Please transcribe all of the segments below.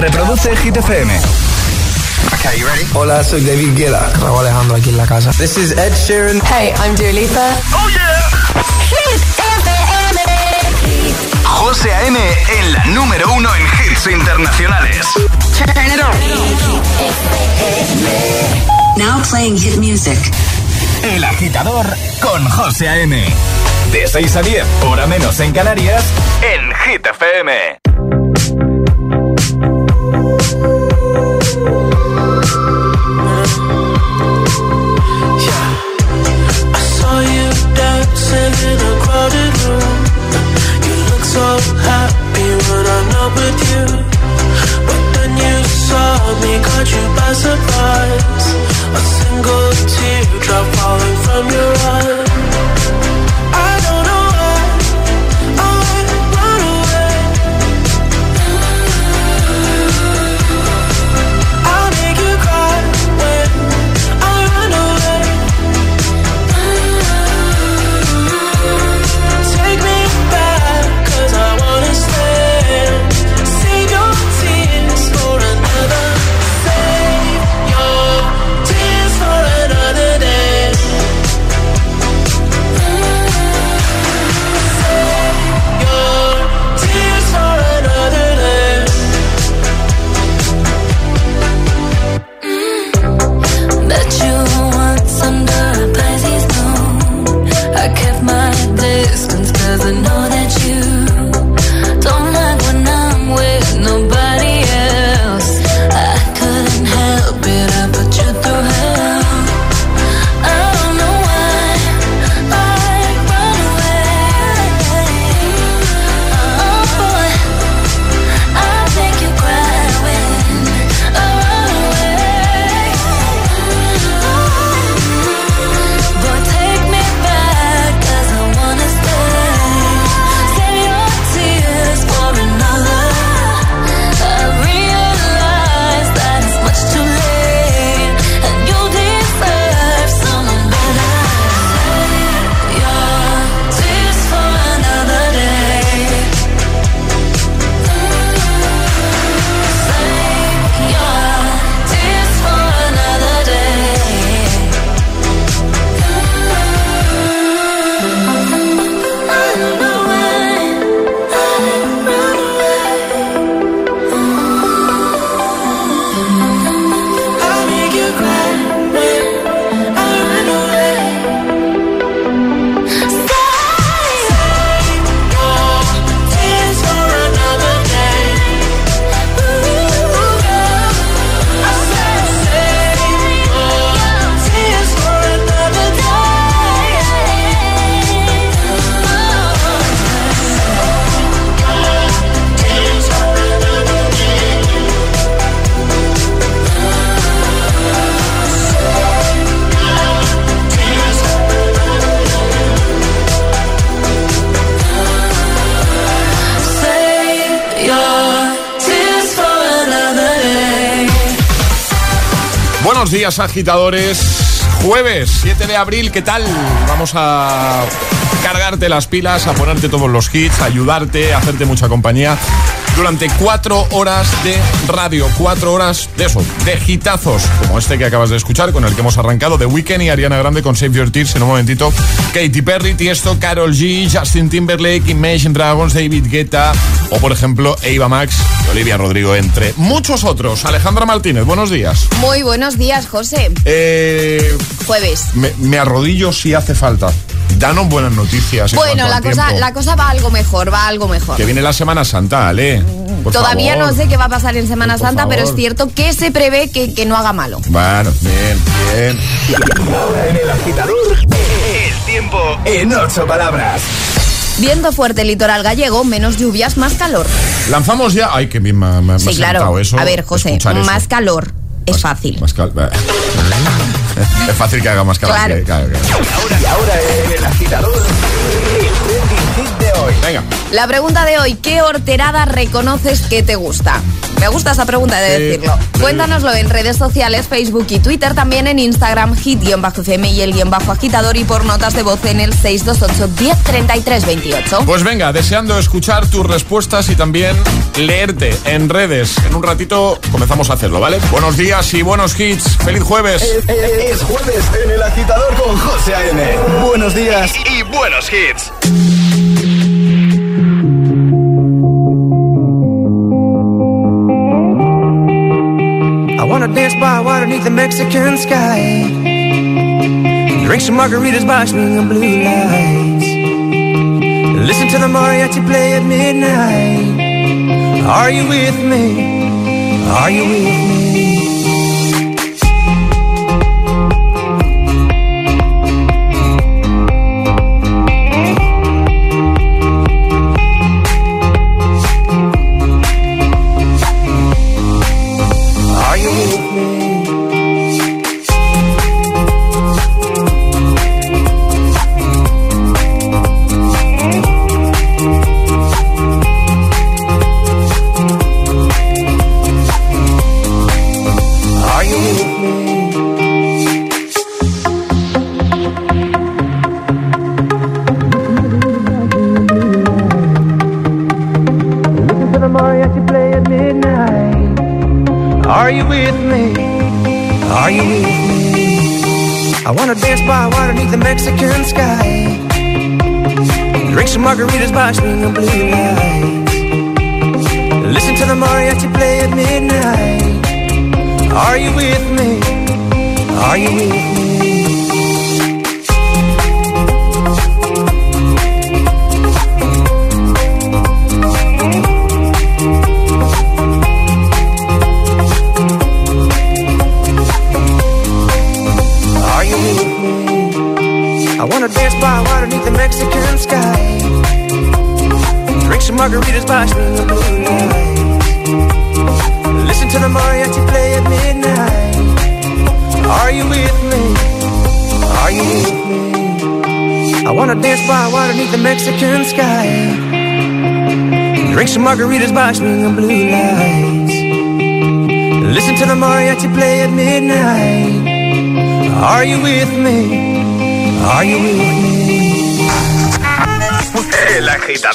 Reproduce Hit FM. Okay, you ready? Hola, soy David Guetta. Raúl Alejandro aquí en la casa. This is Ed Sheeran. Hey, I'm Dua Lipa. ¡Oh, yeah! Hit FM. José A.M. en la número uno en hits internacionales. Turn it on. Now playing hit music. El agitador con José A.M. De 6 a 10, hora menos en Canarias, en Hit FM. With you. But then you saw me, caught you by surprise. A single teardrop falling from your agitadores. Jueves 7 de abril, ¿qué tal? Vamos a cargarte las pilas, a ponerte todos los hits, a ayudarte, a hacerte mucha compañía durante cuatro horas de radio, cuatro horas de eso, de hitazos, como este que acabas de escuchar, con el que hemos arrancado, de Weekend y Ariana Grande con Save Your Tears en un momentito, Katy Perry, Tiesto, Carol G, Justin Timberlake, Imagine Dragons, David Guetta, o por ejemplo, Eva Max y Olivia Rodrigo, entre muchos otros. Alejandra Martínez, buenos días. Muy buenos días, José. Eh, Jueves. me, me arrodillo si hace falta. Danos buenas noticias. en Bueno, la cosa, la cosa va algo mejor, va algo mejor. Que viene la Semana Santa, Ale. Por Todavía favor. no sé qué va a pasar en Semana Por Santa, pero es cierto que se prevé que, que no haga malo. Bueno, bien, bien. Ahora en el agitador, el tiempo en ocho palabras. Viento fuerte litoral gallego, menos lluvias, más calor. Lanzamos ya. Ay, qué bien me, me ha Sí, claro. sentado eso. a ver, José, eso. más calor es fácil. Más cal- es fácil que haga más calor. Claro. que- claro, claro. Ahora, y ahora en el agitador, hoy. Venga. La pregunta de hoy, ¿qué horterada reconoces que te gusta? Me gusta esa pregunta de Sí, decirlo. sí. Cuéntanoslo en redes sociales, Facebook y Twitter, también en Instagram, hit-fm y el guion bajo agitador y por notas de voz en el 628 1033 28. Pues venga, deseando escuchar tus respuestas y también leerte en redes. En un ratito comenzamos a hacerlo, ¿vale? Buenos días y buenos hits. ¡Feliz jueves! Es, es- es jueves en el agitador con José A.M. Buenos días y buenos hits. Wanna dance by water beneath the Mexican sky. Drink some margaritas by swinging blue lights. Listen to the mariachi play at midnight. Are you with me? Are you with me?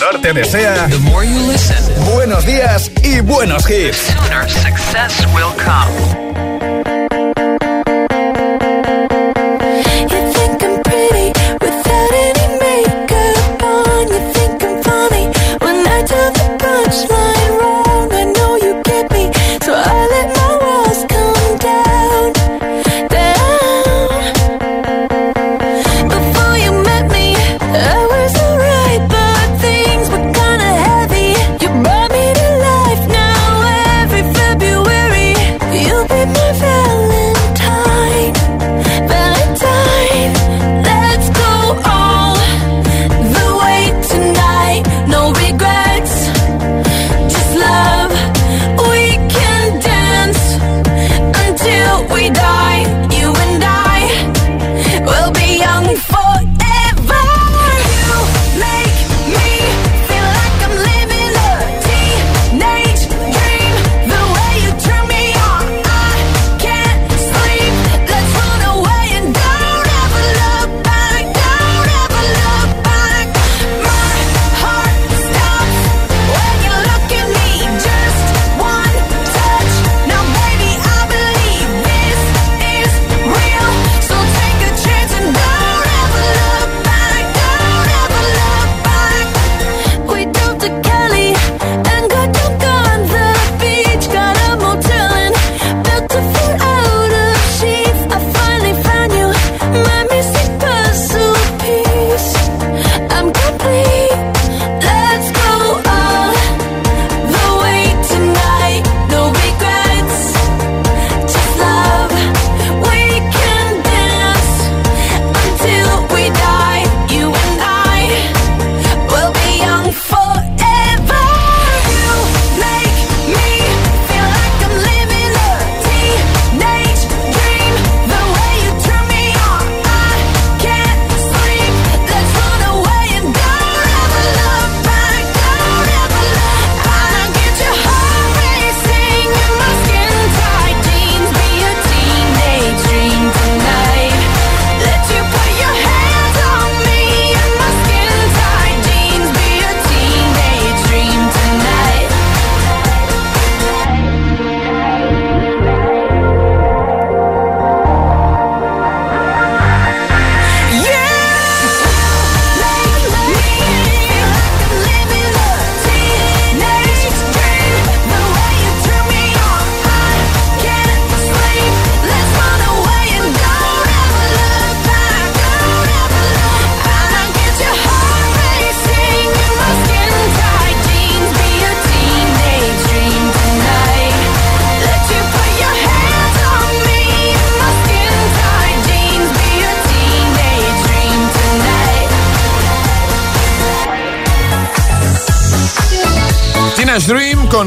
Agitador te desea buenos días y buenos hits. sooner success will come.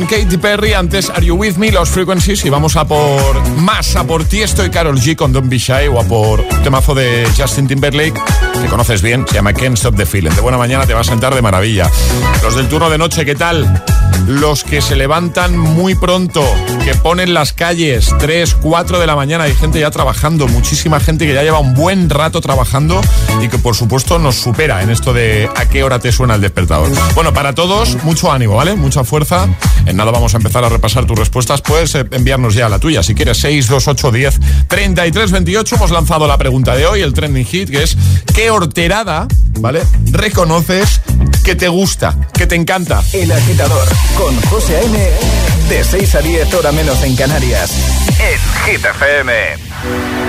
Con Katy Perry, antes Are You With Me, Los Frequencies y vamos a por más, a por Tiesto y Carol G con Don't Be Shy o a por un temazo de Justin Timberlake que conoces bien, se llama Can't Stop the Feeling. De buena mañana te va a sentar de maravilla. Los del turno de noche, ¿qué tal? Los que se levantan muy pronto, que ponen las calles 3, 4 de la mañana, hay gente ya trabajando, muchísima gente que ya lleva un buen rato trabajando y que por supuesto nos supera en esto de a qué hora te suena el despertador. Bueno, para todos, mucho ánimo, ¿vale? Mucha fuerza. En nada vamos a empezar a repasar tus respuestas. Puedes eh, enviarnos ya la tuya. Si quieres, 628 10 33 28. Hemos lanzado la pregunta de hoy, el trending hit, que es ¿qué horterada, ¿vale? Reconoces que te gusta, que te encanta. El agitador con José A.M. De 6 a 10 hora menos en Canarias. En Hit FM.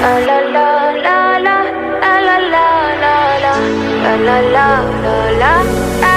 La la la la la la la la la la la la la la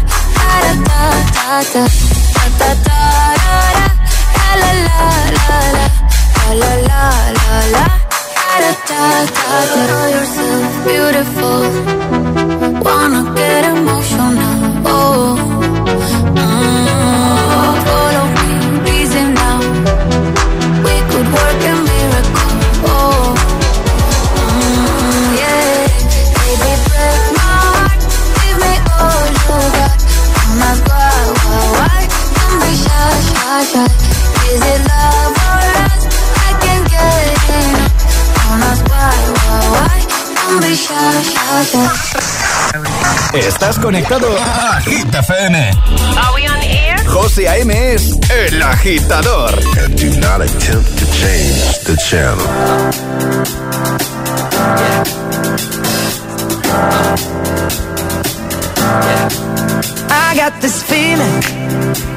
da da. Estás conectado a Hit FM. Are we on air? José A.M. es el agitador. And do not attempt to change the channel. I got this feeling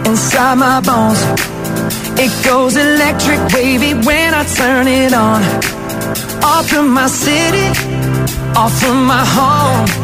inside my bones. It goes electric wavy when I turn it on. Off from my city, off from my home.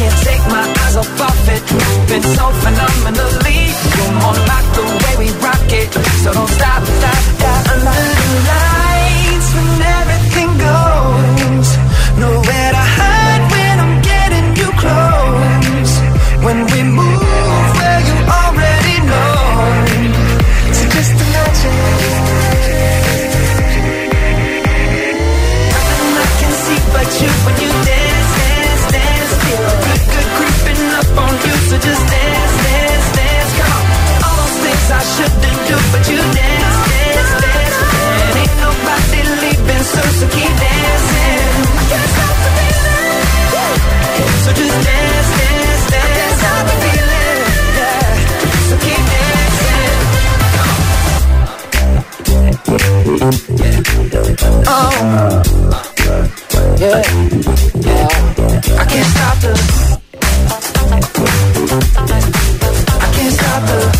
can't take my eyes off of it. Moving so phenomenally. You're more like the way we rock it. So don't stop, stop, stop. Under the lights shouldn't do, but you dance, dance, dance. And ain't nobody leaving, so so keep dancing. I can't stop the feeling. So just dance, dance, dance. I can't stop the feeling. Yeah. So keep dancing. Oh. Yeah. Yeah. I can't stop the. I can't stop the.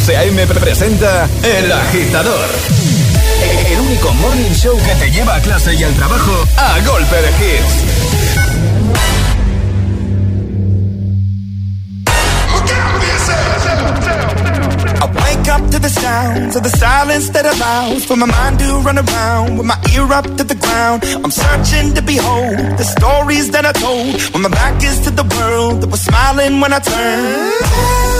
José A.M. presenta El Agitador. El único morning show que te lleva a clase y al trabajo a golpe de hits. Up to the sounds of the silence that allows for my mind to run around with my ear up to the ground. I'm searching to behold the stories that I told when my back is to the world that was smiling when I turned.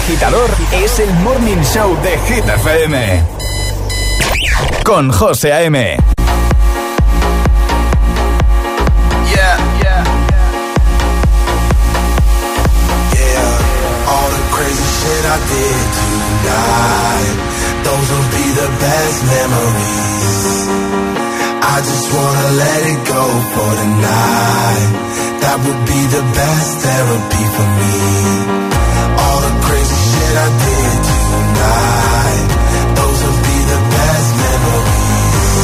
agitador es el Morning Show de Hit FM. Con José A.M. I did tonight Those will be the best memories I just wanna let it go for tonight That would be the best therapy for me Crazy shit I did tonight. Those would be the best memories.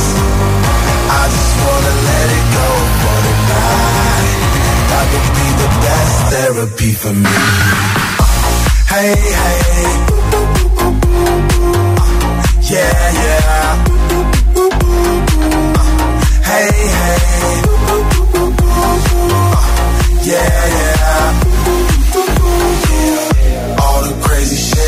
I just wanna let it go for the night. That would be the best therapy for me. Hey, hey. Yeah, yeah. Hey, hey. Yeah, yeah.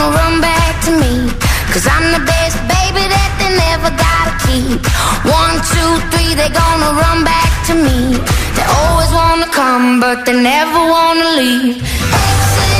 Gonna run back to me. Cause I'm the best baby that they never gotta keep. One, two, three, they're gonna run back to me. They always wanna come, but they never wanna leave. Exes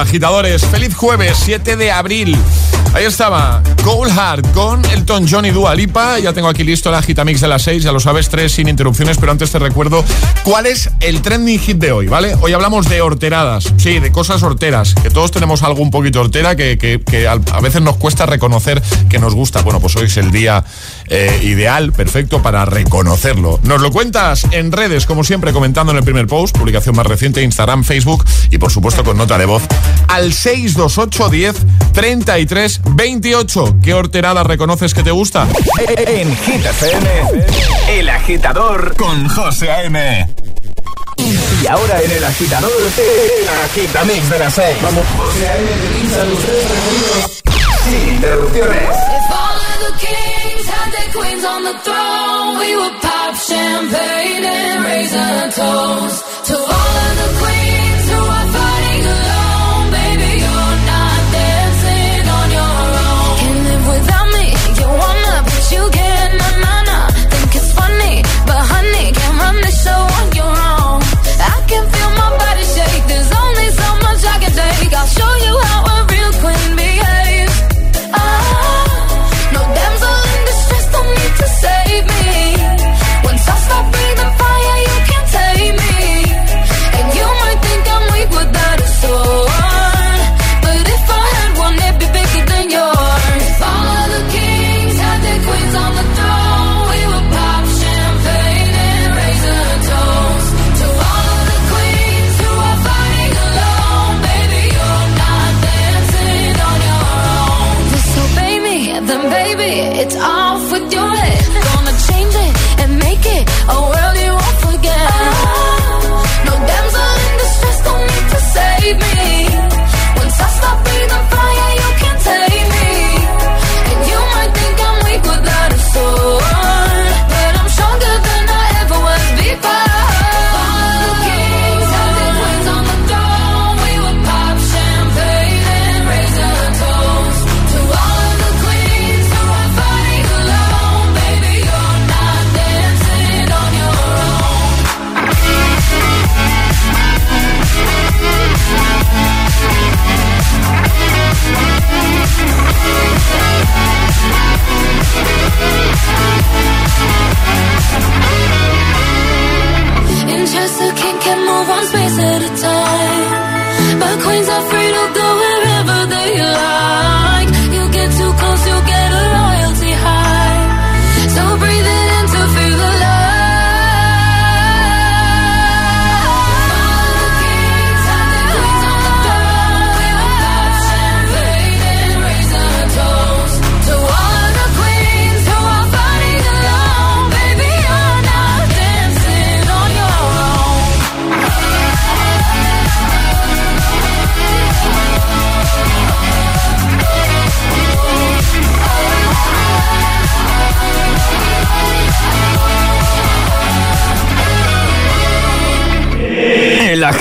agitadores. Feliz jueves, 7 de abril. Ahí estaba, Cold Heart con Elton John y Dua Lipa. Ya tengo aquí listo la Agitamix de las 6, ya lo sabes, tres sin interrupciones, pero antes te recuerdo cuál es el trending hit de hoy, ¿vale? Hoy hablamos de horteradas, sí, de cosas horteras, que todos tenemos algo un poquito hortera que, a veces nos cuesta reconocer que nos gusta. Bueno, pues hoy es el día eh, ideal, perfecto para reconocerlo. Nos lo cuentas en redes, como siempre, comentando en el primer post, publicación más reciente, Instagram, Facebook y por supuesto con nota de voz al 628 10 33 28. ¿Qué horterada reconoces que te gusta? En Hit FM, El Agitador con José A.M. Y ahora en El Agitador, El Agitamix de las 6. Vamos, José A.M. Sin interrupciones. queens on the throne, we would pop champagne and raise a toast to all of the queens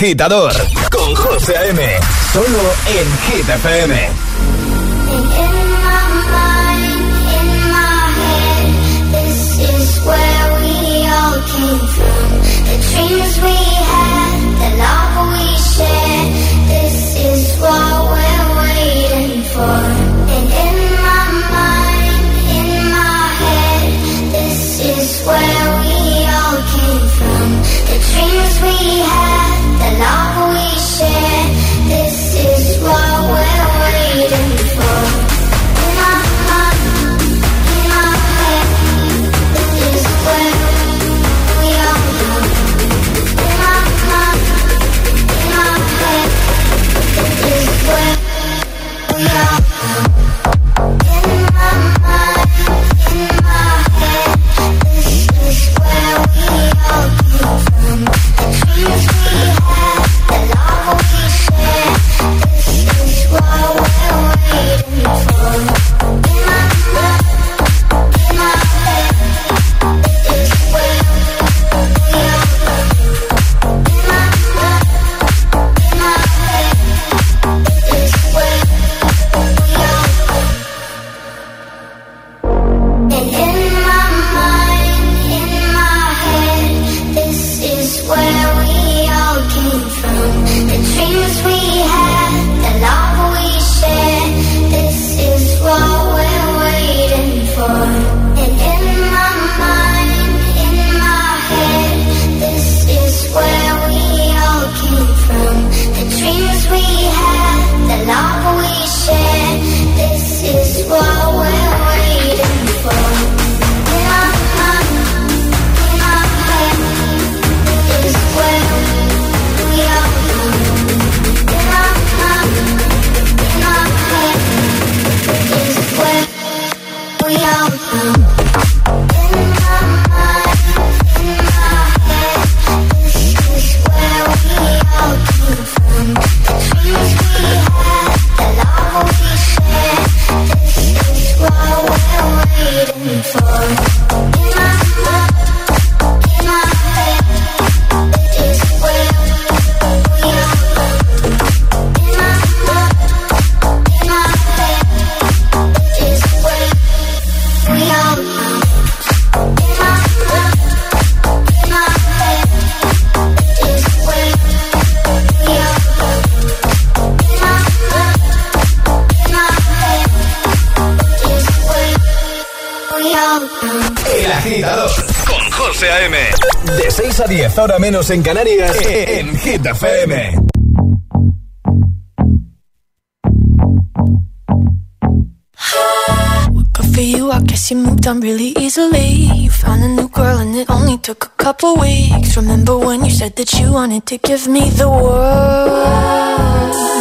agitador con José A.M. Solo en Hit FM. Ahora menos en Canarias, eh, eh, en Hit FM. Good for you, I guess you moved on really easily. You found a new girl and it only took a couple weeks. Remember when you said that you wanted to give me the world?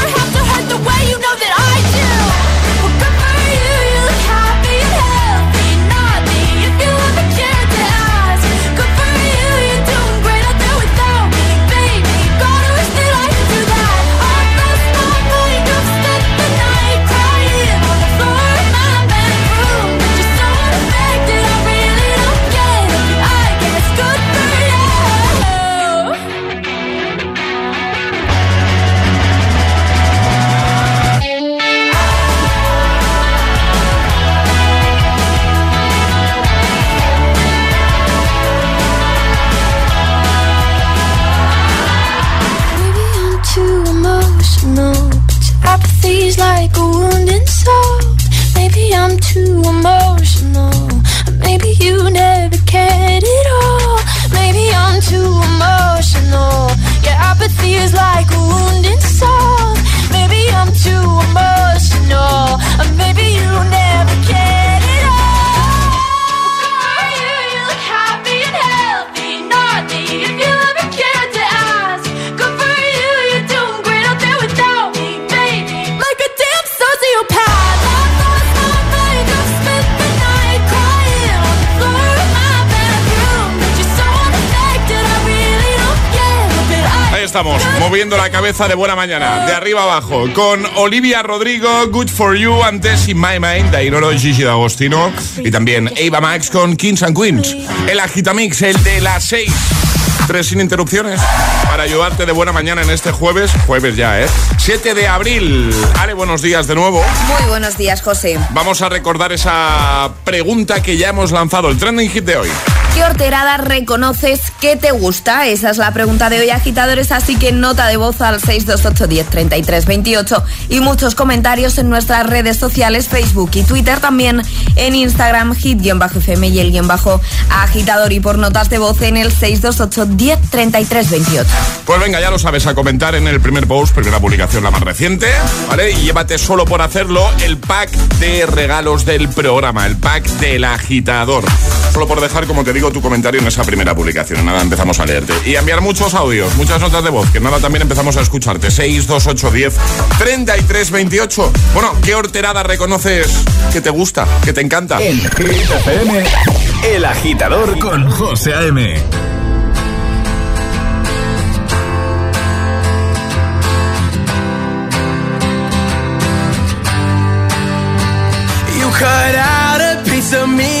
cabeza de buena mañana, de arriba abajo, con Olivia Rodrigo, Good for You, antes In My Mind, de Iroro Gigi D'Agostino, y también Ava Max con Kings and Queens. El Agitamix, el de las 6. Tres sin interrupciones para ayudarte de buena mañana en este jueves, jueves ya, ¿eh? 7 de abril. Ale, buenos días de nuevo. Muy buenos días, José. Vamos a recordar esa pregunta que ya hemos lanzado, el trending hit de hoy. ¿Qué horterada reconoces que te gusta? Esa es la pregunta de hoy, agitadores. Así que nota de voz al 628 10 33 28 y muchos comentarios en nuestras redes sociales, Facebook y Twitter. También en Instagram, hit-fm y el guion bajo agitador. Y por notas de voz en el 628 10 33 28. Pues venga, ya lo sabes, a comentar en el primer post, primera publicación, la más reciente, ¿vale? Y llévate solo por hacerlo el pack de regalos del programa, el pack del agitador. Solo por dejar, como te digo, tu comentario en esa primera publicación. Nada, empezamos a leerte. Y a enviar muchos audios, muchas notas de voz, que nada, también empezamos a escucharte. 6, 2, 8, 10, 33, 28. Bueno, ¿qué horterada reconoces que te gusta, que te encanta? En Hit FM, El Agitador con José A.M. You cut out a piece of me,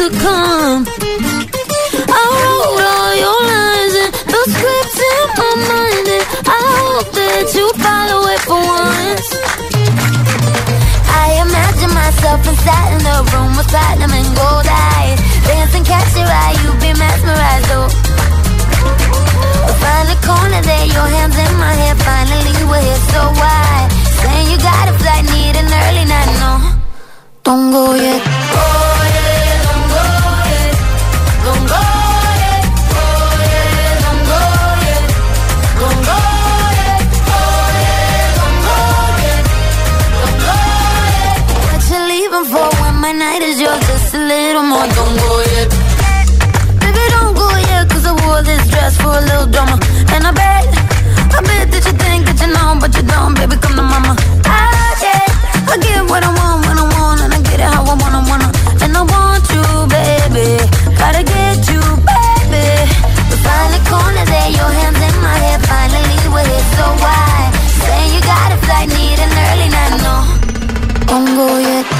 to come. I wrote all your lines and the scripts in my mind, and I hope that you follow it for once. I imagine myself inside in the room with platinum and gold eyes, dancing, catch your eye, you be mesmerized. Oh. Find the corner there, your hands in my hair. Finally, we're here, so why? Saying you got a flight, need an early night, no. Don't go yet. Oh. more, don't go yet. Baby, don't go yet, cause I wore this dress for a little drama. And I bet, I bet that you think that you know, but you don't, baby, come to mama. Ah, I get, I get what I want when I want, and I get it how I want, I wanna. And I want you, baby, gotta get you, baby. We finally corner there, your hands in my hair, finally we're here, so why? say you got a flight, need an early night, no. Don't go yet.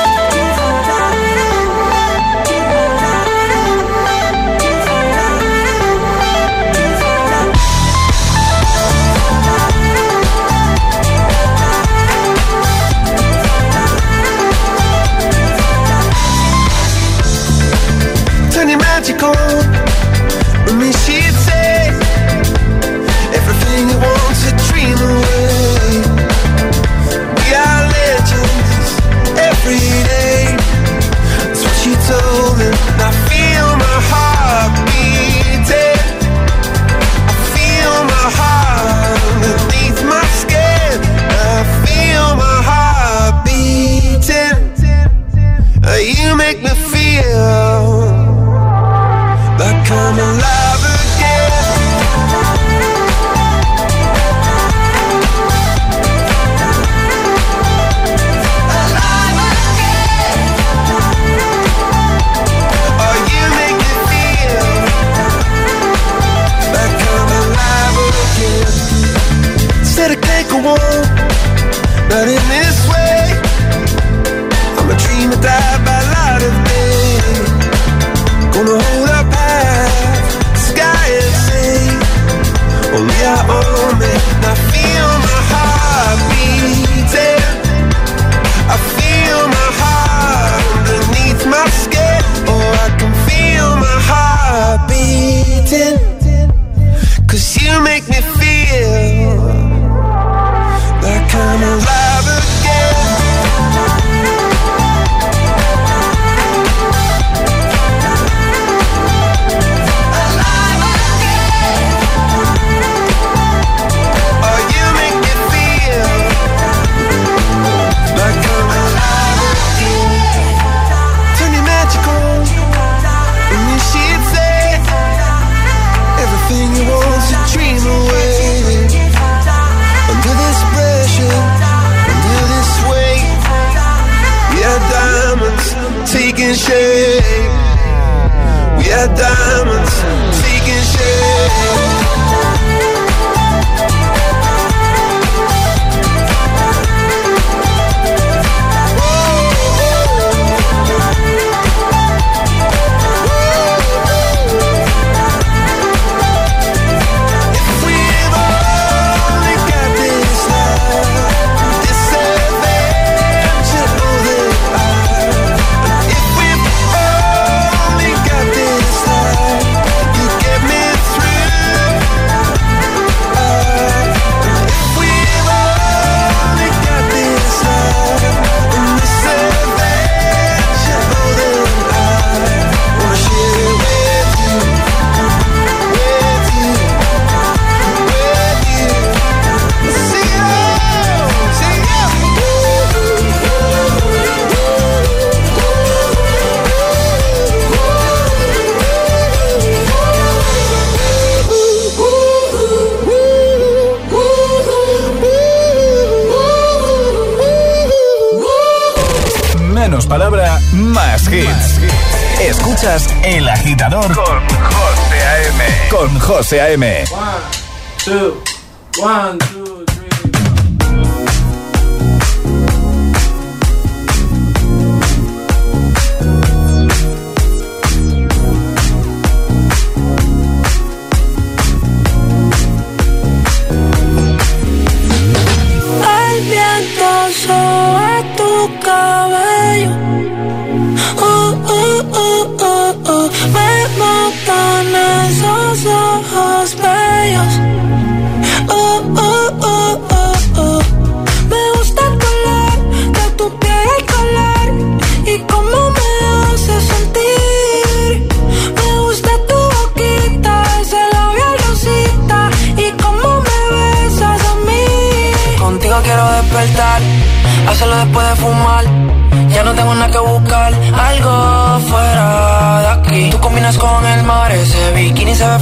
Con José A.M. One, two, one,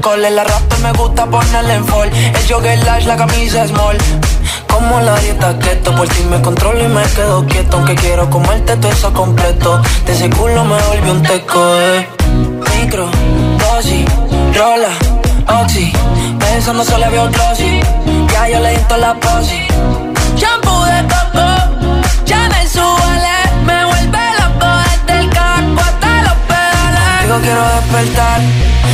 Call. El arrastre me gusta ponerle en fall. El jogger large, la camisa small. Como la dieta keto, por ti me controlo y me quedo quieto. Aunque quiero comerte todo eso completo. De ese culo me volvió un teco, eh. Micro, dosis, rola, oxi. Pensando solo había un glossy. Ya yo le di la posi. Shampoo de coco, Chanel suele, me vuelve loco desde el casco hasta los pedales. Digo quiero despertar,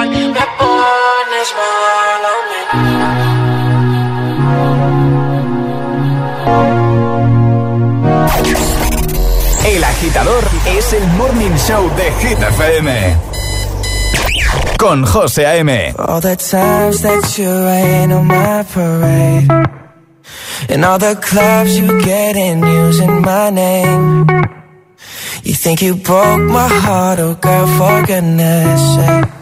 Me pones mí. El agitador es el morning show de Hit FM. Con José A.M. All the times that you rain on my parade. And all the clubs you get in using my name. You think you broke my heart, oh girl, for goodness sake.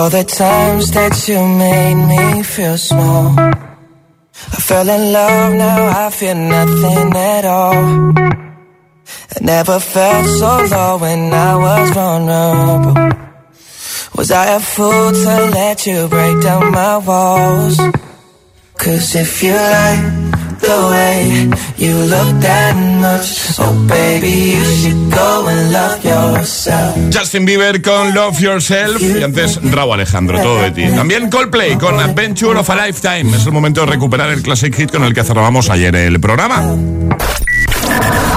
All the times that you made me feel small. I fell in love, now I feel nothing at all. I never felt so low when I was vulnerable. Was I a fool to let you break down my walls? Cause if you like the way you look that much, oh baby, you should go and love yourself. Justin Bieber con Love Yourself y antes Raúl Alejandro, todo de ti. También Coldplay con Adventure of a Lifetime. Es el momento de recuperar el classic hit con el que cerrábamos ayer el programa.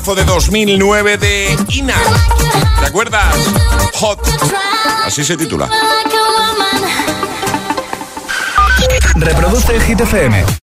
Temazo de 2009 de Ina. ¿Te acuerdas? Hot. Así se titula. Reproduce el Hit FM.